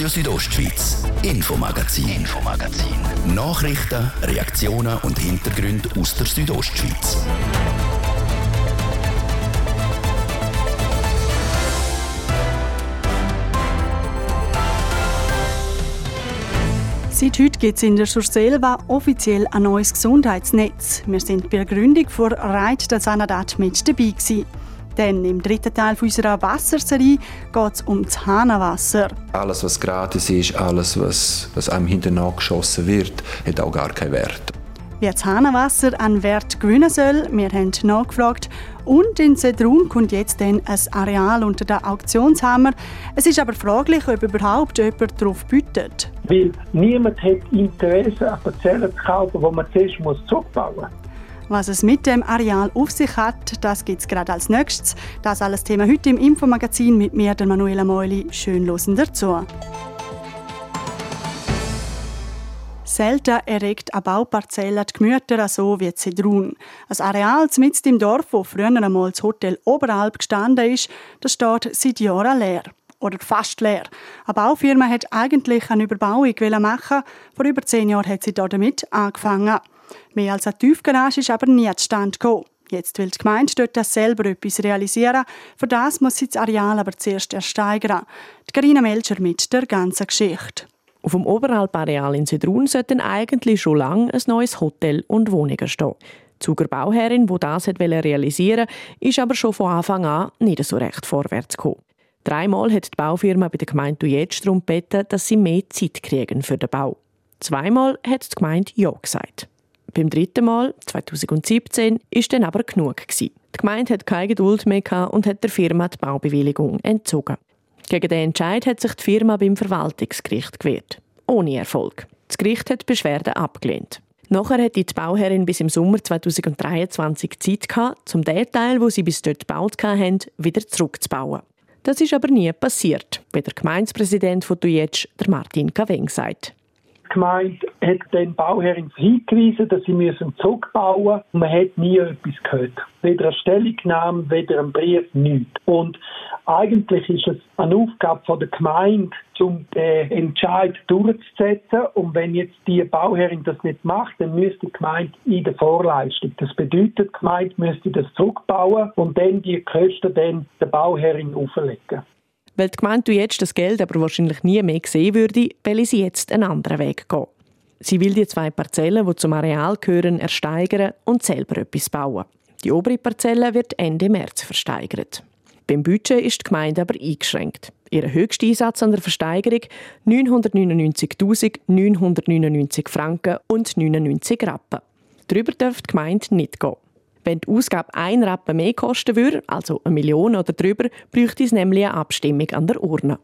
Radio Südostschweiz, Infomagazin, Infomagazin. Nachrichten, Reaktionen und Hintergründe aus der Südostschweiz. Seit heute gibt es in der Surselva offiziell ein neues Gesundheitsnetz. Wir sind bei der Gründung von Reit der Sanadat mit dabei gewesen. Denn im dritten Teil unserer Wasserserie geht es um das Hahnenwasser. Alles, was gratis ist, alles, was, was einem hinterher geschossen wird, hat auch gar keinen Wert. Wie das Hahnenwasser an Wert gewinnen soll, wir haben nachgefragt. Und in Sedrun kommt jetzt dann ein Areal unter den Auktionshammer. Es ist aber fraglich, ob überhaupt jemand darauf bietet. Weil niemand hat Interesse, eine Parzelle zu kaufen, die man zuerst zurückbauen muss. Was es mit dem Areal auf sich hat, das gibt es gerade als nächstes. Das alles Thema heute im Infomagazin mit mir, der Manuela Meuli. Schön losen dazu. Selten erregt eine Bauparzelle die Gemüter so wie Zedrun. Ein Areal mitten im Dorf, wo früher einmal das Hotel Oberalp gestanden ist, das steht seit Jahren leer. Oder fast leer. Eine Baufirma hat eigentlich eine Überbauung machen. Vor über zehn Jahren hat sie damit angefangen. Mehr als eine Tiefgarage ist aber nie zustande gekommen. Jetzt will die Gemeinde dort das selber etwas realisieren. Für das muss sie das Areal aber zuerst ersteigern. Die Carina Melcher mit der ganzen Geschichte. Auf dem Oberalpareal in Sedrun sollten eigentlich schon lange ein neues Hotel und Wohnungen stehen. Die Zuger Bauherrin, die das realisieren wollte, ist aber schon von Anfang an nicht so recht vorwärts gekommen. Dreimal hat die Baufirma bei der Gemeinde jetzt darum gebeten, dass sie mehr Zeit kriegen für den Bau. Zweimal hat die Gemeinde Ja gesagt. Beim dritten Mal, 2017, ist dann aber genug gewesen. Die Gemeinde hat keine Geduld mehr und hat der Firma die Baubewilligung entzogen. Gegen den Entscheid hat sich die Firma beim Verwaltungsgericht gewehrt. Ohne Erfolg. Das Gericht hat die Beschwerde abgelehnt. Nachher hat die Bauherrin bis im Sommer 2023 Zeit gehabt, um den Teil, wo sie bis dort gebaut haben, wieder zurückzubauen. Das ist aber nie passiert, wie der Gemeindepräsident von Dujetsch, der Martin Kaweng, sagt. Gemeinde hat den Bauherren hingewiesen, dass sie müssen zurückbauen müssen. Man hat nie etwas gehört. Weder eine Stellungnahme, weder ein Brief, nichts. Und eigentlich ist es eine Aufgabe von der Gemeinde, um den Entscheid durchzusetzen. Und wenn jetzt die Bauherrin das nicht macht, dann müsste die Gemeinde in der Vorleistung. Das bedeutet, die Gemeinde müsste das zurückbauen und dann die Kosten dann der Bauherrin auferlegen. Weil die Gemeinde jetzt das Geld aber wahrscheinlich nie mehr sehen würde, will sie jetzt einen anderen Weg gehen. Sie will die zwei Parzellen, die zum Areal gehören, ersteigern und selber etwas bauen. Die obere Parzelle wird Ende März versteigert. Beim Budget ist die Gemeinde aber eingeschränkt. Ihr höchster Einsatz an der Versteigerung 999.999 Franken und 99 Rappen. Darüber dürfte die Gemeinde nicht gehen. Wenn die Ausgabe ein Rappen mehr kosten würde, also eine Million oder drüber, bräuchte es nämlich eine Abstimmung an der Urne.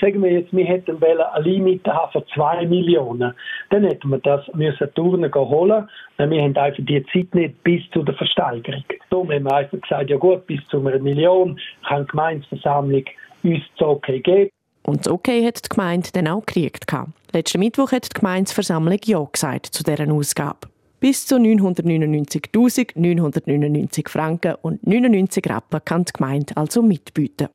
Sagen wir jetzt, wir hätten ein Limit haben von 2 Millionen. Dann hätten wir das müssen die Urne holen müssen. Wir haben einfach die Zeit nicht bis zu der Versteigerung. Darum haben wir einfach gesagt, ja gut, bis zu einer Million kann die Gemeinsversammlung uns das Okay geben. Und das Okay hat die Gemeinde dann auch gekriegt. Letzten Mittwoch hat die Gemeinsversammlung Ja gesagt zu deren Ausgabe. Bis zu 999.999 Franken und 99 Rappen kann die Gemeinde also mitbieten.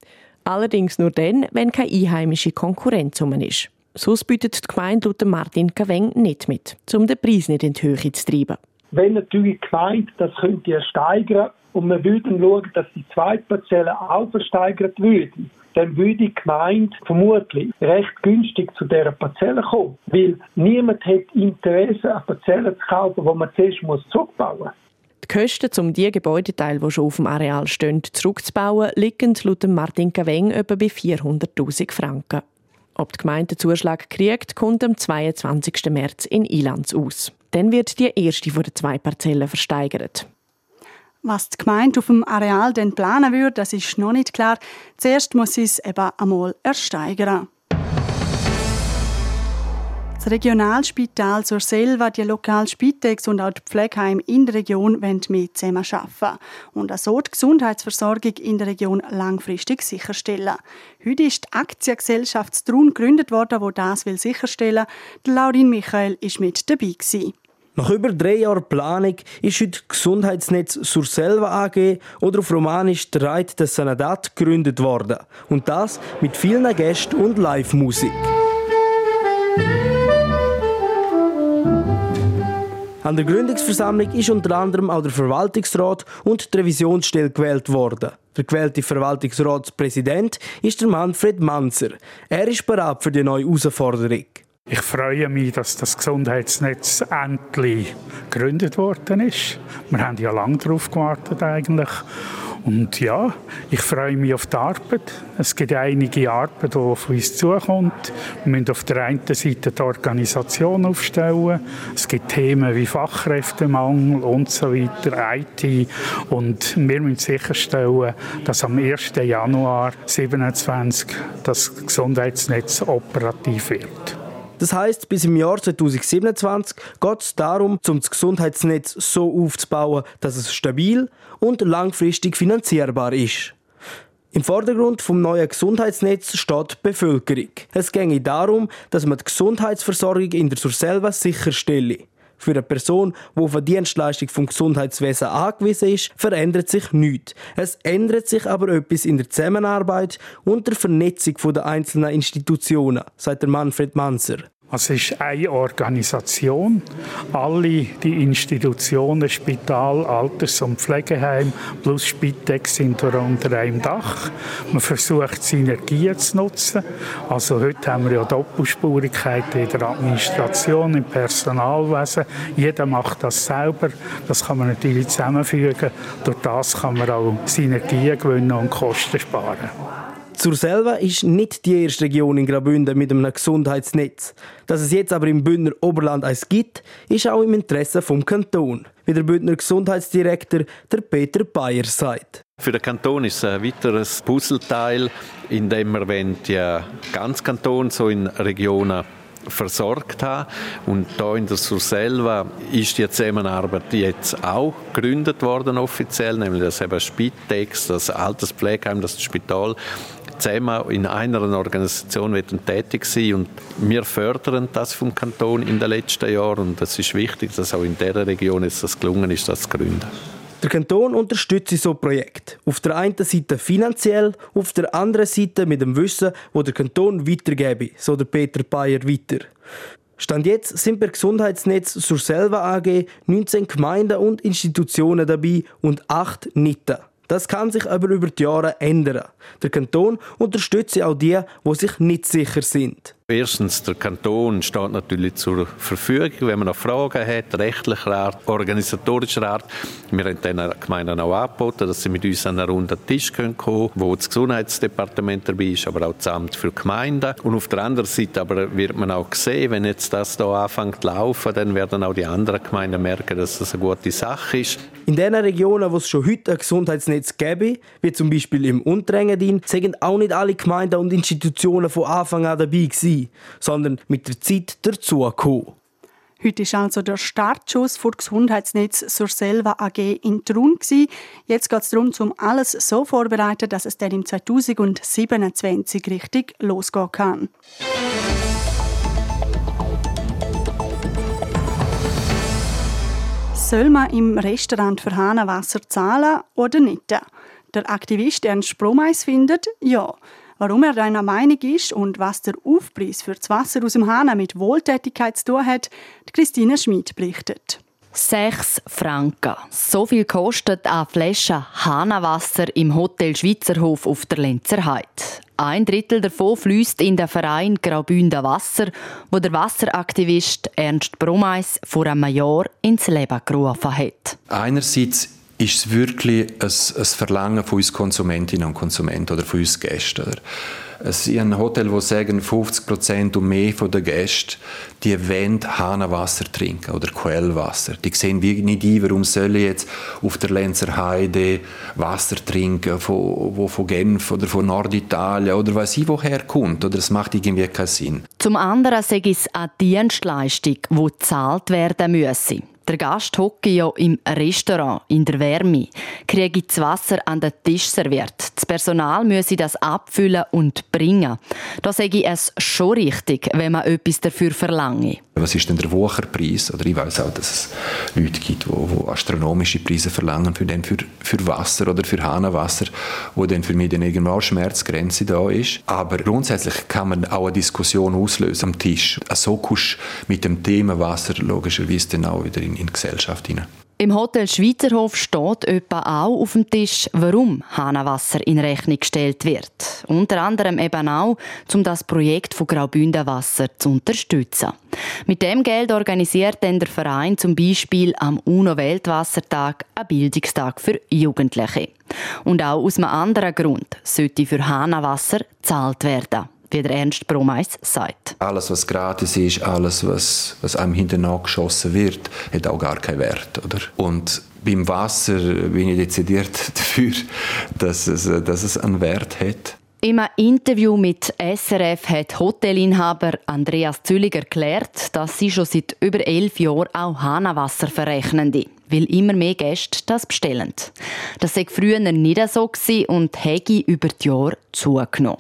Allerdings nur dann, wenn keine einheimische Konkurrenz um ist. Sonst bietet die Gemeinde laut Martin Kaweng nicht mit, um den Preis nicht in die Höhe zu treiben. Wenn natürlich die Gemeinde das könnte steigern und wir würden schauen, dass die zweite Parzelle auch versteigert würde, dann würde die Gemeinde vermutlich recht günstig zu dieser Parzelle kommen. Weil niemand hat Interesse, eine Parzelle zu kaufen, die man zuerst zurückbauen muss. Die Kosten, um die Gebäudeteile, die schon auf dem Areal stehen, zurückzubauen, liegen laut Martin Gaweng etwa bei 400.000 Franken. Ob die Gemeinde Zuschlag kriegt, kommt am 22. März in Ilanz aus. Dann wird die erste von den zwei Parzellen versteigert. Was die Gemeinde auf dem Areal dann planen würde, das ist noch nicht klar. Zuerst muss es eben einmal ersteigern. Das Regionalspital zur Selva, die lokale Spitex und auch die Pflegeheim in der Region wollen mit zusammen arbeiten und so die Gesundheitsversorgung in der Region langfristig sicherstellen. Heute ist die Aktiengesellschaft Trun gegründet worden, die das sicherstellen will. Laurin Michael war mit dabei. Nach über drei Jahren Planung ist heute Gesundheitsnetz Surselva AG oder auf Romanisch der Reit des Sanadat gegründet worden. Und das mit vielen Gästen und Live-Musik. An der Gründungsversammlung ist unter anderem auch der Verwaltungsrat und die Revisionsstelle gewählt worden. Der gewählte Verwaltungsratspräsident ist der Manfred Manzer. Er ist bereit für die neue Herausforderung. Ich freue mich, dass das Gesundheitsnetz endlich gegründet worden ist. Wir haben ja lange darauf gewartet eigentlich. Und ja, ich freue mich auf die Arbeit. Es gibt einige Arbeit, die auf uns zukommt. Wir müssen auf der einen Seite die Organisation aufstellen. Es gibt Themen wie Fachkräftemangel und so weiter, IT. Und wir müssen sicherstellen, dass am 1. Januar 2027 das Gesundheitsnetz operativ wird. Das heißt, bis im Jahr 2027 geht es darum, um das Gesundheitsnetz so aufzubauen, dass es stabil und langfristig finanzierbar ist. Im Vordergrund vom neuen Gesundheitsnetz steht die Bevölkerung. Es ginge darum, dass man die Gesundheitsversorgung in der Surselva sicherstelle. Für eine Person, die auf eine Dienstleistung vom Gesundheitswesen angewiesen ist, verändert sich nichts. Es ändert sich aber etwas in der Zusammenarbeit und der Vernetzung der einzelnen Institutionen, sagt Manfred Manser. Es ist eine Organisation. Alle die Institutionen, Spital, Alters- und Pflegeheim plus Spitex sind unter einem Dach. Man versucht, Synergien zu nutzen. Also heute haben wir ja Doppelspurigkeiten in der Administration, im Personalwesen. Jeder macht das selber. Das kann man natürlich zusammenfügen. Durch das kann man auch Synergien gewinnen und Kosten sparen. Zur selber ist nicht die erste Region in Graubünden mit einem Gesundheitsnetz. Dass es jetzt aber im Bündner Oberland eins gibt, ist auch im Interesse vom Kanton, wie der Bündner Gesundheitsdirektor der Peter Bayer sagt. Für den Kanton ist es ein weiteres Puzzleteil, in dem wir ja ganz Kanton so in Regionen versorgt haben. Und da in der Surselva ist die Zusammenarbeit jetzt auch gegründet worden offiziell, nämlich das eben Spitex, das Alterspflegeheim, das Spital zusammen in einer Organisation tätig sein und wir fördern das vom Kanton in den letzten Jahren und es ist wichtig, dass auch in dieser Region jetzt das gelungen ist, das zu gründen. Der Kanton unterstützt so Projekt. Auf der einen Seite finanziell, auf der anderen Seite mit dem Wissen, wo der Kanton weitergebe, so der Peter Bayer weiter. Stand jetzt sind bei Gesundheitsnetz zur Selva AG 19 Gemeinden und Institutionen dabei und 8 nicht. Das kann sich aber über die Jahre ändern. Der Kanton unterstützt auch die, die sich nicht sicher sind. Erstens, der Kanton steht natürlich zur Verfügung, wenn man noch Fragen hat, rechtlicher Art, organisatorischer Art. Wir haben den Gemeinden auch angeboten, dass sie mit uns an einen runden Tisch kommen können, wo das Gesundheitsdepartement dabei ist, aber auch das Amt für Gemeinden. Und auf der anderen Seite aber wird man auch sehen, wenn jetzt das hier anfängt zu laufen, dann werden auch die anderen Gemeinden merken, dass das eine gute Sache ist. In den Regionen, wo es schon heute ein Gesundheitsnetz gäbe, wie zum Beispiel im Unterengadin, sind auch nicht alle Gemeinden und Institutionen von Anfang an dabei gewesen sondern mit der Zeit dazugekommen. Heute war also der Startschuss für das Gesundheitsnetz zur Selva AG in Trun. Jetzt geht es darum, um alles so vorzubereiten, dass es dann im 2027 richtig losgehen kann. Soll man im Restaurant für Hahnenwasser zahlen oder nicht? Der Aktivist Ernst Bromeis findet, ja. Warum er einer Meinung ist und was der Aufpreis für das Wasser aus dem Hahn mit Wohltätigkeit zu tun hat, Christine Schmid berichtet. Sechs Franken. So viel kostet eine Flasche Hanawasser im Hotel Schweizerhof auf der Lenzerheide. Ein Drittel davon fließt in den Verein Graubünden Wasser, wo der Wasseraktivist Ernst Bromeis vor einem Jahr ins Leben gerufen hat. Einerseits ist es wirklich ein, ein Verlangen von uns Konsumentinnen und Konsumenten oder von uns Gästen. Es ist ein Hotel, wo sagen 50 Prozent und mehr von den Gästen, die wollen Hahnenwasser trinken oder Quellwasser. Die sehen wie nicht ein, warum soll ich jetzt auf der Lenzer Heide Wasser trinken, von, wo von Genf oder von Norditalien oder weiß ich woher kommt. Oder das macht irgendwie keinen Sinn. Zum anderen sage es eine Dienstleistung, die gezahlt werden müsse. Der Gast hocke ja im Restaurant in der Wärme, kriege das Wasser an den Tisch serviert. Das Personal müsse das abfüllen und bringen. Da sage ich es schon richtig, wenn man etwas dafür verlange. Was ist denn der Wucherpreis? Oder ich weiß auch, dass es Leute gibt, die, astronomische Preise verlangen für, den, für, für Wasser oder für Hahnenwasser, wo dann für mich dann irgendwo Schmerzgrenze da ist. Aber grundsätzlich kann man auch eine Diskussion auslösen am Tisch. So kommst mit dem Thema Wasser logischerweise dann auch wieder in in, die Gesellschaft hinein. Im Hotel Schweizerhof steht etwa auch auf dem Tisch, warum Hahnenwasser in Rechnung gestellt wird. Unter anderem eben auch, um das Projekt von Graubünden Wasser zu unterstützen. Mit dem Geld organisiert dann der Verein zum Beispiel am UNO-Weltwassertag einen Bildungstag für Jugendliche. Und auch aus einem anderen Grund sollte für Hahnenwasser gezahlt werden wie der Ernst Bromeis sagt. Alles, was gratis ist, alles, was, was einem hinterher geschossen wird, hat auch gar keinen Wert. Oder? Und beim Wasser bin ich dezidiert dafür, dass es, dass es einen Wert hat. Im Interview mit SRF hat Hotelinhaber Andreas Züllig erklärt, dass sie schon seit über elf Jahren auch Hahnenwasser verrechnen, weil immer mehr Gäste das bestellen. Das sei früher nicht so und hätte über die Jahre zugenommen.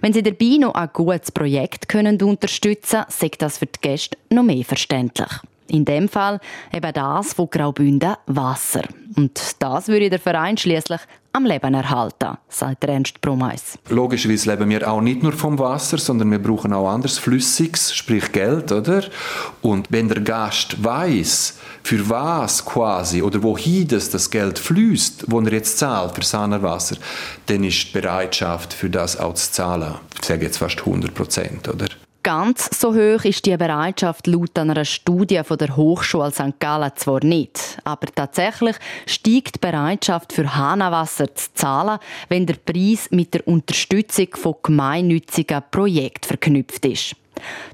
Wenn Sie dabei noch ein gutes Projekt können unterstützen können, sagt das für die Gäste noch mehr verständlich. In dem Fall eben das von Graubünden Wasser. Und das würde der Verein schließlich am Leben erhalten, sagt Ernst Brumeis. Logischerweise leben wir auch nicht nur vom Wasser, sondern wir brauchen auch anderes Flüssiges, sprich Geld, oder? Und wenn der Gast weiß, für was quasi oder wohin das, das Geld fließt, wo er jetzt zahlt für Sahnerwasser, dann ist die Bereitschaft für das auch zu zahlen, ich sage jetzt fast 100 Prozent, oder? Ganz so hoch ist die Bereitschaft laut einer Studie von der Hochschule St. Gallen zwar nicht, aber tatsächlich steigt die Bereitschaft für Hahnenwasser zu zahlen, wenn der Preis mit der Unterstützung von gemeinnützigen Projekten verknüpft ist.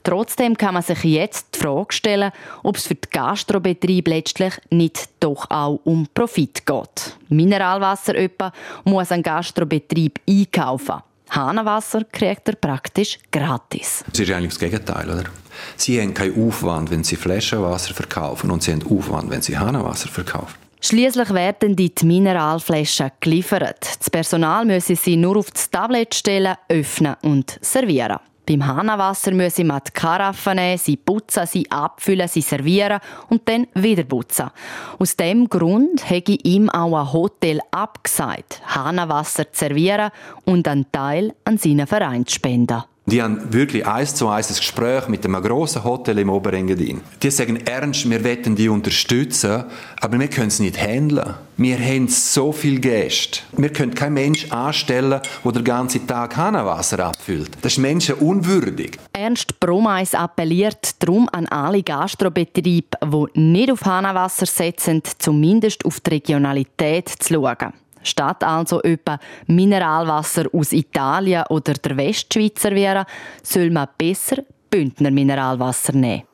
Trotzdem kann man sich jetzt die Frage stellen, ob es für den Gastrobetrieb letztlich nicht doch auch um Profit geht. Mineralwasser etwa muss ein Gastrobetrieb einkaufen. Hahnenwasser kriegt er praktisch gratis. Das ist eigentlich das Gegenteil, oder? Sie haben keinen Aufwand, wenn sie Flaschenwasser verkaufen und sie haben Aufwand, wenn sie Hahnenwasser verkaufen. Schließlich werden die Mineralflaschen geliefert. Das Personal müsse sie nur auf das Tablet stellen, öffnen und servieren. Beim Hahnenwasser müssen wir die Karaffen nehmen, sie putzen, sie abfüllen, sie servieren und dann wieder putzen. Aus dem Grund habe ich ihm auch ein Hotel abgesagt, Hahnenwasser zu servieren und einen Teil an seinen Verein zu spenden. Die haben wirklich eins zu eins ein Gespräch mit einem grossen Hotel im Oberengadin. Die sagen ernst, wir wollen die unterstützen, aber wir können es nicht handeln. Wir haben so viel Gäste. Wir können keinen Menschen anstellen, der den ganzen Tag Hahnenwasser abfüllt. Das ist Menschen unwürdig. Ernst Bromeis appelliert darum an alle Gastrobetriebe, die nicht auf Hahnenwasser setzen, zumindest auf die Regionalität zu schauen. Statt also etwa Mineralwasser aus Italien oder der Westschweiz servieren, soll man besser Bündner Mineralwasser nehmen.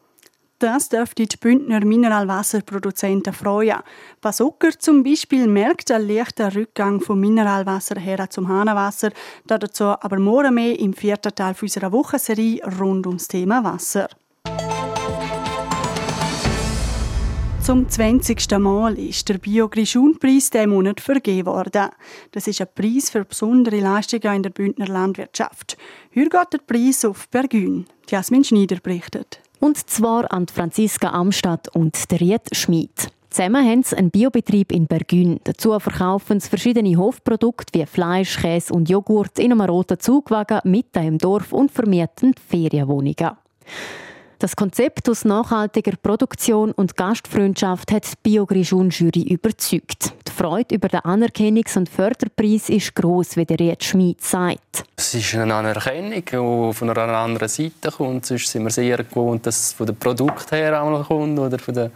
Das dürfte die Bündner Mineralwasserproduzenten freuen. Basucker zum Beispiel merkt einen leichten Rückgang vom Mineralwasser her zum Hahnenwasser. Dazu aber morgen mehr im vierten Teil unserer Wochenserie rund ums Thema Wasser. Zum 20. Mal ist der Bio-Grischun-Preis diesen Monat vergeben worden. Das ist ein Preis für besondere Leistungen in der Bündner Landwirtschaft. Heute geht der Preis auf Bergün. Jasmin Schneider berichtet. Und zwar an Franziska Amstadt und der Riet Schmid. Zusammen haben sie einen Biobetrieb in Bergün. Dazu verkaufen sie verschiedene Hofprodukte wie Fleisch, Käse und Joghurt in einem roten Zugwagen mit im Dorf und vermieten Ferienwohnungen. Das Konzept aus nachhaltiger Produktion und Gastfreundschaft hat die Biogrischun-Jury überzeugt. Die Freude über den Anerkennungs- und Förderpreis ist gross, wie der Riet Schmid sagt. Es ist eine Anerkennung, die von einer anderen Seite kommt. Sonst sind wir sehr gewohnt, dass es von den Produkten her einmal kommt oder von der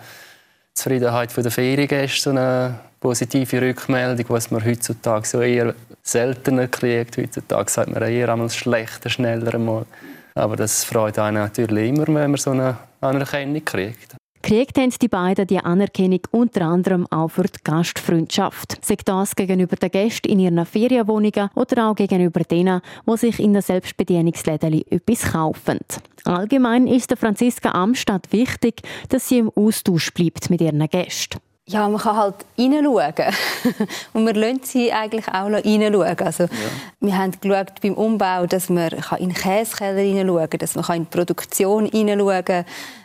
Zufriedenheit der Feriengäste eine positive Rückmeldung, was man heutzutage so eher seltener kriegt. Heutzutage sagt man eher einmal schlechter, schneller einmal. Aber das freut einen natürlich immer, wenn man so eine Anerkennung kriegt. Kriegt haben die beiden die Anerkennung unter anderem auch für die Gastfreundschaft. Sei das gegenüber den Gästen in ihren Ferienwohnungen oder auch gegenüber denen, die sich in den Selbstbedienungsläden etwas kaufen. Allgemein ist der Franziska Amstadt wichtig, dass sie im Austausch bleibt mit ihren Gästen. Ja, man kann halt hineinschauen. Und wir lassen sie eigentlich auch noch hineinschauen. Also, ja. Wir haben geschaut beim Umbau, dass man in den Käsekeller hineinschauen kann, dass man in die Produktion hineinschauen kann.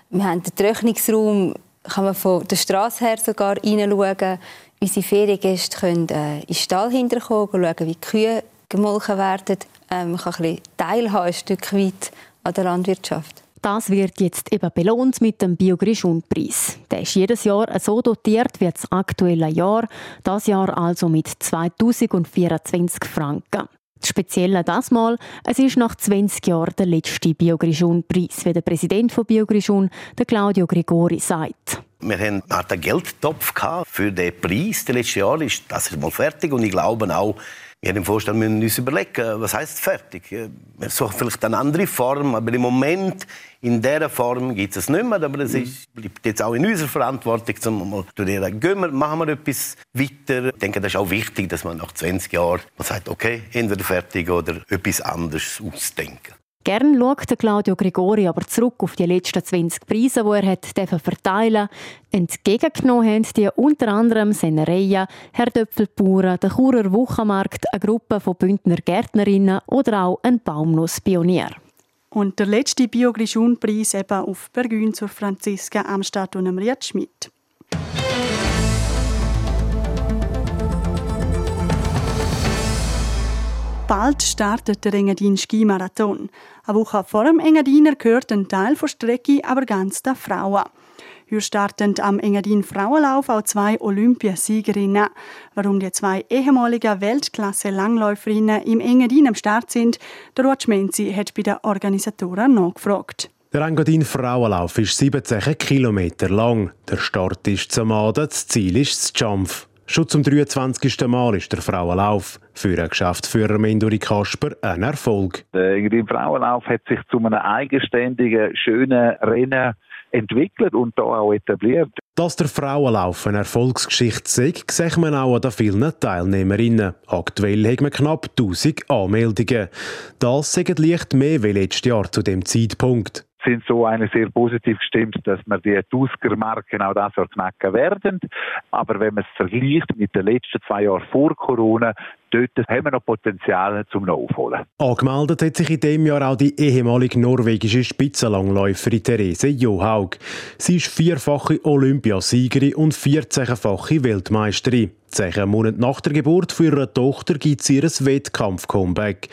Wir haben den Trocknungsraum, kann man von der Straße her sogar hineinschauen. Unsere Feriengäste können äh, in den Stall hinterkommen, schauen, wie die Kühe gemolken werden. Ähm, man kann ein bisschen teilhaben, ein Stück weit an der Landwirtschaft. Das wird jetzt eben belohnt mit dem Biogrischun-Preis. Der ist jedes Jahr so dotiert wie das aktuelle Jahr, das Jahr also mit 2024 Franken. Das Spezielle das Mal, es ist nach 20 Jahren der letzte Biogrischun-Preis, wie der Präsident von Biogrischun, der Claudio Gregori, sagt. Wir hatten einen Geldtopf für den Preis. Das letzte Jahr ist das mal fertig und ich glaube auch, wir haben im Vorstand müssen uns überlegen, was heißt fertig? Wir suchen vielleicht eine andere Form, aber im Moment in dieser Form gibt es nicht mehr. Aber es ist, bleibt jetzt auch in unserer Verantwortung, um mal zu gehen wir, machen wir etwas weiter. Ich denke, das ist auch wichtig, dass man nach 20 Jahren man sagt, okay, entweder fertig oder etwas anderes ausdenken. Gern schaut Claudio Gregori aber zurück auf die letzten 20 Preise, die er hat verteilen Entgegengenommen haben die unter anderem Sennereien, Herr Döpfelbauern, der Churer Wochenmarkt, eine Gruppe von Bündner Gärtnerinnen oder auch ein Baumnusspionier. Und der letzte Biogrischun-Preis eben auf Bergün zur Franziska Amstadt und Riet Schmidt. Bald startet der Engadin Skimarathon. Eine Woche vor dem Engadiner gehört ein Teil der Strecke aber ganz der Frauen. Hier starten am Engadin Frauenlauf auch zwei Olympiasiegerinnen. Warum die zwei ehemaligen Weltklasse-Langläuferinnen im Engadin am Start sind, der Rutsch Menzi hat bei den Organisatoren nachgefragt. Der Engadin Frauenlauf ist 17 Kilometer lang. Der Start ist zum Abend, das Ziel ist das Jump. Schon zum 23. Mal ist der Frauenlauf für einen Geschäftsführer Menduri Kasper ein Erfolg. Der Frauenlauf hat sich zu einem eigenständigen, schönen Rennen entwickelt und da auch etabliert. Dass der Frauenlauf eine Erfolgsgeschichte sei, sieht man auch an den vielen Teilnehmerinnen. Aktuell haben wir knapp 1000 Anmeldungen. Das sagt leicht mehr wie letztes Jahr zu dem Zeitpunkt sind so eine sehr positiv gestimmt, dass wir die 1000 Marken auch das Jahr knacken werden. Aber wenn man es vergleicht mit den letzten zwei Jahren vor Corona, dort haben wir noch Potenzial zum Aufholen. Angemeldet hat sich in diesem Jahr auch die ehemalige norwegische Spitzenlangläuferin Therese Johaug. Sie ist vierfache Olympiasiegerin und 14-fache Weltmeisterin. Zehn Monate nach der Geburt für ihre Tochter gibt es ihr Wettkampf-Comeback.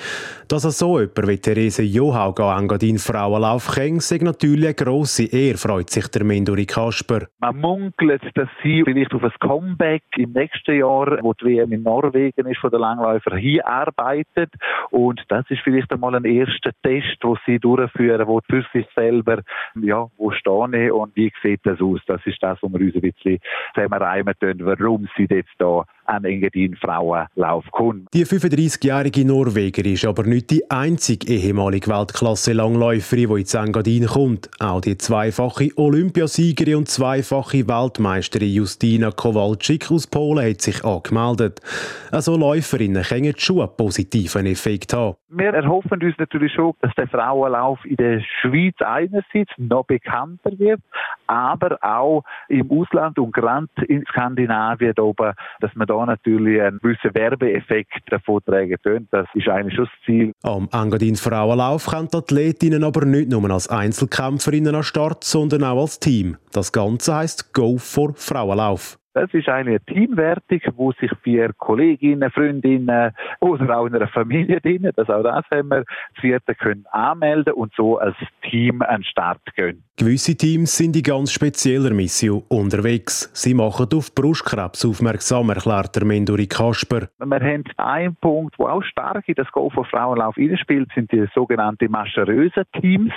Dass so jemand wie Therese Johaug an Engadin Frauenlauf kennt, sei natürlich eine grosse Ehre, freut sich der Menduri Kasper. Man munkelt, dass sie vielleicht auf ein Comeback im nächsten Jahr, wo die WM in Norwegen ist, von der Langläufer hier arbeitet. Und das ist vielleicht einmal ein erster Test, wo sie durchführen, wo für sich selber, ja, wo stehe ich und wie sieht das aus? Das ist das, was wir uns ein bisschen zusammenreimen können, warum sie jetzt da an Engadin Frauenlauf kommt. Die 35-jährige Norwegerin ist aber nicht die einzige ehemalige Weltklasse-Langläuferin, die ins Engadin kommt. Auch die zweifache Olympiasiegerin und zweifache Weltmeisterin Justina Kowalczyk aus Polen hat sich angemeldet. Also Läuferinnen können schon einen positiven Effekt haben. Wir erhoffen uns natürlich schon, dass der Frauenlauf in der Schweiz einerseits noch bekannter wird, aber auch im Ausland und gerade in Skandinavien oben, dass man da natürlich einen gewissen Werbeeffekt davon tragen können. Das ist eigentlich schon das Ziel. Am Engadin Frauenlauf können die Athletinnen aber nicht nur als Einzelkämpferinnen an Start, sondern auch als Team. Das Ganze heißt Go for Frauenlauf. Das ist eine Teamwertung, wo sich vier Kolleginnen, Freundinnen oder auch in einer Familie drin, das auch das haben wir, vierte können anmelden und so als Team an den Start gehen. Gewisse Teams sind in ganz spezieller Mission unterwegs. Sie machen auf Brustkrebs aufmerksam, erklärt der Menduri Kasper. Wir haben einen Punkt, der auch stark in das Go for Frauenlauf spielt, sind die sogenannten mascherösen Teams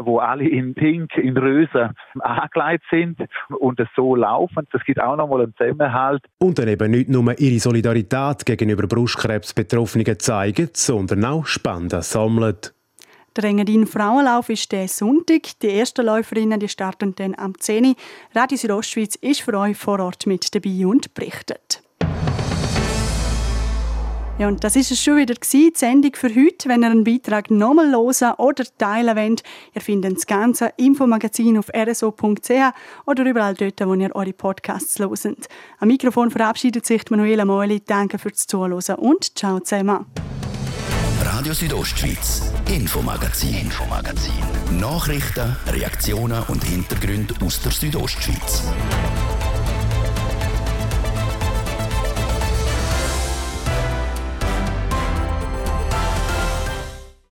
wo alle in Pink, in Röse angelegt sind und es so laufen. Das gibt auch nochmal einen Zusammenhalt. Und dann eben nicht nur ihre Solidarität gegenüber Brustkrebsbetroffenen zeigen, sondern auch Spenden sammeln. Der Engadin Frauenlauf ist der Sonntag. Die ersten Läuferinnen die starten dann am 10. Uhr. Radio Südostschweiz ist für euch vor Ort mit dabei und berichtet. Ja, und das ist es schon wieder gewesen, die Sendung für heute. Wenn ihr einen Beitrag nochmal hören oder teilen wollt, ihr findet das ganze Infomagazin auf rso.ch oder überall dort, wo ihr eure Podcasts hört. Am Mikrofon verabschiedet sich Manuela Moeli. Danke fürs Zuhören und ciao zusammen. Radio Südostschweiz, Infomagazin, Infomagazin. Nachrichten, Reaktionen und Hintergründe aus der Südostschweiz.